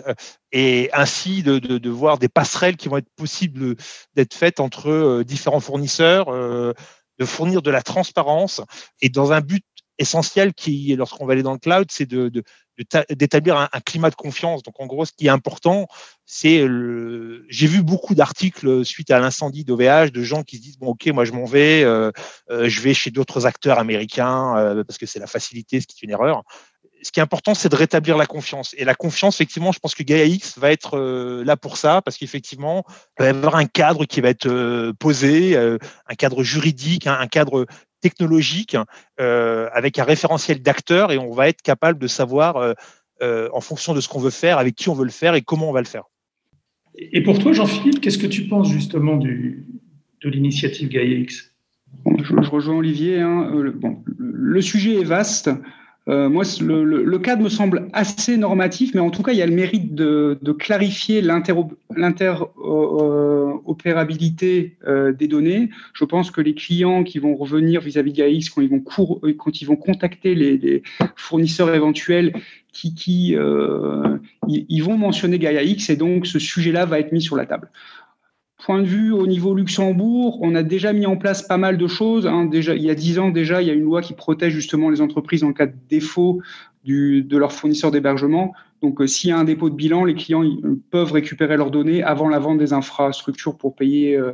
et ainsi de, voir des passerelles qui vont être possibles d'être faites entre différents fournisseurs, de fournir de la transparence et dans un but essentiel qui, lorsqu'on va aller dans le cloud, c'est de, d'établir un, climat de confiance. Donc, en gros, ce qui est important, c'est j'ai vu beaucoup d'articles suite à l'incendie d'OVH de gens qui se disent bon, ok, moi je m'en vais, je vais chez d'autres acteurs américains parce que c'est la facilité, ce qui est une erreur ce qui est important, c'est de rétablir la confiance. Et la confiance, effectivement, je pense que Gaia X va être euh, là pour ça, parce qu'effectivement, il va y avoir un cadre qui va être euh, posé, euh, un cadre juridique, un, cadre technologique, avec un référentiel d'acteurs, et on va être capable de savoir, en fonction de ce qu'on veut faire, avec qui on veut le faire et comment on va le faire. Et pour toi, Jean-Philippe, qu'est-ce que tu penses justement du, de l'initiative Gaia X? Je, rejoins Olivier. Hein. bon, le sujet est vaste. Euh, moi, le, cadre me semble assez normatif, mais en tout cas, il y a le mérite de, clarifier l'interopérabilité euh, des données. Je pense que les clients qui vont revenir vis-à-vis d'AX, quand ils vont quand ils vont contacter les, fournisseurs éventuels, qui, euh, ils, vont mentionner GaiaX et donc ce sujet-là va être mis sur la table point de vue au niveau Luxembourg, on a déjà mis en place pas mal de choses. Hein. Il y a dix ans déjà, il y a une loi qui protège justement les entreprises en cas de défaut de leur fournisseur d'hébergement. Donc, euh, s'il y a un dépôt de bilan, les clients peuvent récupérer leurs données avant la vente des infrastructures pour payer, euh,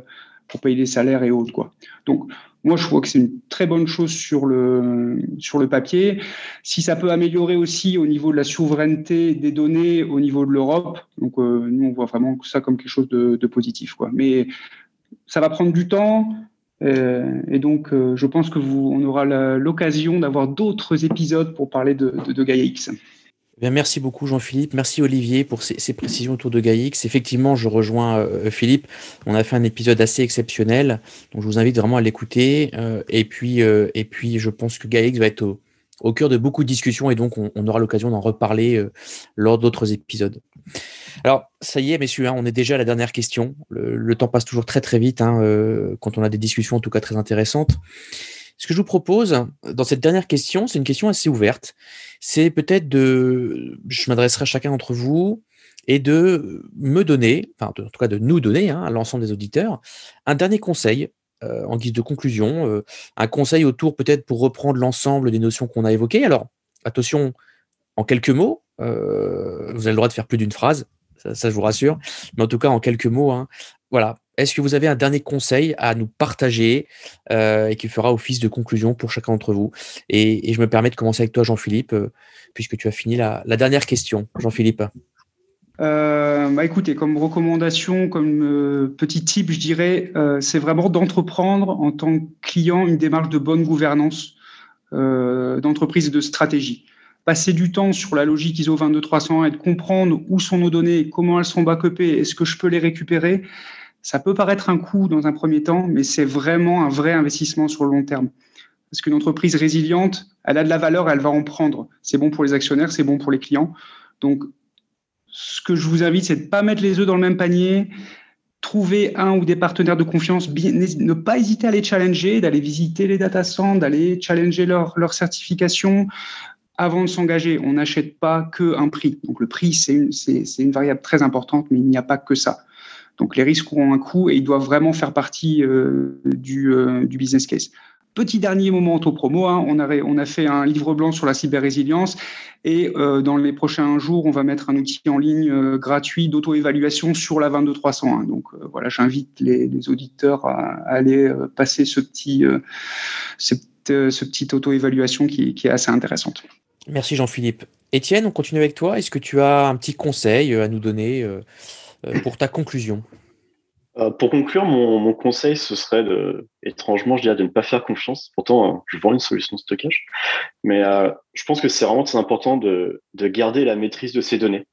les salaires et autres. Donc, moi, je vois que c'est une très bonne chose sur le, sur le papier. Si ça peut améliorer aussi au niveau de la souveraineté des données au niveau de l'Europe, donc nous, on voit vraiment ça comme quelque chose de, positif. Quoi. Mais ça va prendre du temps. Euh, et donc, euh, je pense que on aura l'occasion d'avoir d'autres épisodes pour parler de, de, de Gaia X. Eh merci beaucoup Jean-Philippe, merci Olivier pour ces, précisions autour de GaiaX. Effectivement, je rejoins euh, Philippe, on a fait un épisode assez exceptionnel, donc je vous invite vraiment à l'écouter. Euh, et, puis, euh, et puis, je pense que GaiaX va être au, cœur de beaucoup de discussions et donc on, aura l'occasion d'en reparler lors d'autres épisodes. Alors, ça y est, messieurs, hein, on est déjà à la dernière question. Le, le, temps passe toujours très très vite hein, quand on a des discussions en tout cas très intéressantes. Ce que je vous propose dans cette dernière question, c'est une question assez ouverte. C'est peut-être de, je m'adresserai à chacun d'entre vous et de me donner, enfin en tout cas de nous donner, hein, à l'ensemble des auditeurs, un dernier conseil euh, en guise de conclusion, euh, un conseil autour peut-être pour reprendre l'ensemble des notions qu'on a évoquées. Alors, attention, en quelques mots, euh, vous avez le droit de faire plus d'une phrase, ça, ça, je vous rassure, mais en tout cas en quelques mots, hein, voilà, est-ce que vous avez un dernier conseil à nous partager euh, et qui fera office de conclusion pour chacun d'entre vous? Et, je me permets de commencer avec toi, Jean-Philippe, euh, puisque tu as fini la, dernière question. Jean-Philippe. Euh, bah écoutez, comme recommandation, comme petit type, je dirais, c'est vraiment d'entreprendre en tant que client une démarche de bonne gouvernance d'entreprise et de stratégie. Passer du temps sur la logique ISO 22301 et de comprendre où sont nos données, comment elles sont backupées, est-ce que je peux les récupérer, ça peut paraître un coût dans un premier temps, mais c'est vraiment un vrai investissement sur le long terme. Parce qu'une entreprise résiliente, elle a de la valeur, elle va en prendre. C'est bon pour les actionnaires, c'est bon pour les clients. Donc, ce que je vous invite, c'est de ne pas mettre les œufs dans le même panier, trouver un ou des partenaires de confiance, ne pas hésiter à les challenger, d'aller visiter les data centers, d'aller challenger leur, leur certification avant de s'engager. On n'achète pas que un prix. Donc, le prix, c'est une, une variable très importante, mais il n'y a pas que ça. Donc les risques ont un coût et ils doivent vraiment faire partie euh, du, euh, du, business case. Petit dernier moment auto-promo, hein, on, a, fait un livre blanc sur la cyber-résilience et euh, dans les prochains jours, on va mettre un outil en ligne gratuit d'auto-évaluation sur la 22301. Donc euh, voilà, j'invite les, auditeurs à, aller passer ce petit, petit auto-évaluation qui, est assez intéressante. Merci Jean-Philippe. Étienne, on continue avec toi. Est-ce que tu as un petit conseil à nous donner pour ta conclusion euh, Pour conclure, mon, conseil, ce serait de, étrangement, je dirais de ne pas faire confiance. Pourtant, euh, je vends une solution de stockage. Mais euh, je pense que c'est vraiment très important de, de, garder la maîtrise de ces données.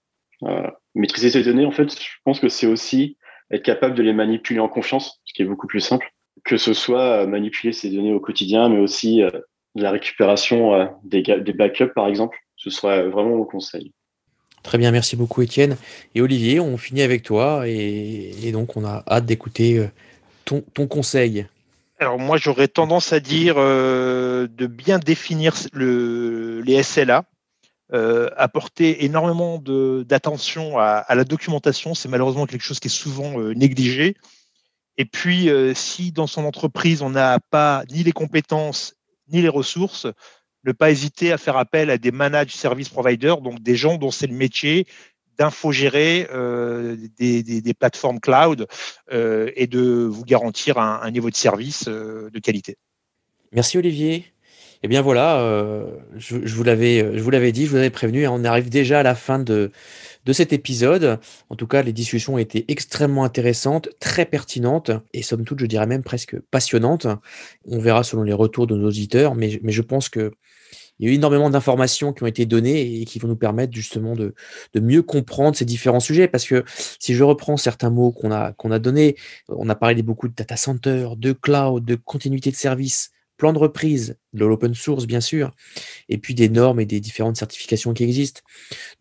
Euh, maîtriser ces données, en fait, je pense que c'est aussi être capable de les manipuler en confiance, ce qui est beaucoup plus simple. Que ce soit manipuler ces données au quotidien, mais aussi la récupération des, des backups, par exemple. Ce serait vraiment mon conseil. Très bien, merci beaucoup Étienne. Et Olivier, on finit avec toi et, donc on a hâte d'écouter euh, ton, conseil. Alors moi j'aurais tendance à dire euh, de bien définir le, les SLA, euh, apporter énormément d'attention à, la documentation, c'est malheureusement quelque chose qui est souvent négligé. Et puis si dans son entreprise on n'a pas ni les compétences ni les ressources, ne pas hésiter à faire appel à des managed service providers, donc des gens dont c'est le métier d'infogérer euh, des, des, plateformes cloud euh, et de vous garantir un, niveau de service euh, de qualité. Merci Olivier. Eh bien voilà, je, je, vous l'avais, je vous l'avais dit, je vous avais prévenu, hein, on arrive déjà à la fin de, de cet épisode. En tout cas, les discussions ont été extrêmement intéressantes, très pertinentes et somme toute, je dirais même presque passionnantes. On verra selon les retours de nos auditeurs, mais, mais je pense que il y a eu énormément d'informations qui ont été données et qui vont nous permettre justement de, de, mieux comprendre ces différents sujets. Parce que si je reprends certains mots qu'on a, qu'on a donnés, on a parlé beaucoup de data center, de cloud, de continuité de service, plan de reprise, de l'open source bien sûr, et puis des normes et des différentes certifications qui existent.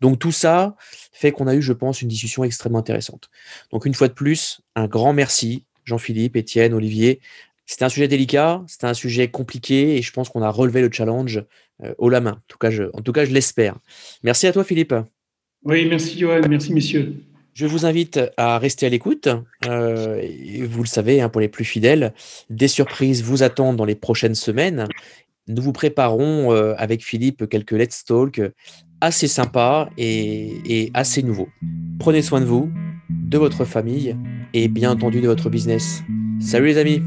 Donc tout ça fait qu'on a eu, je pense, une discussion extrêmement intéressante. Donc une fois de plus, un grand merci, Jean-Philippe, Étienne, Olivier. C'était un sujet délicat, c'était un sujet compliqué, et je pense qu'on a relevé le challenge haut la main. En tout cas, je, en tout cas, je l'espère. Merci à toi, Philippe. Oui, merci, Johan. Merci, messieurs. Je vous invite à rester à l'écoute. Euh, vous le savez, hein, pour les plus fidèles, des surprises vous attendent dans les prochaines semaines. Nous vous préparons euh, avec Philippe quelques Let's Talk assez sympas et, et assez nouveaux. Prenez soin de vous, de votre famille et bien entendu de votre business. Salut les amis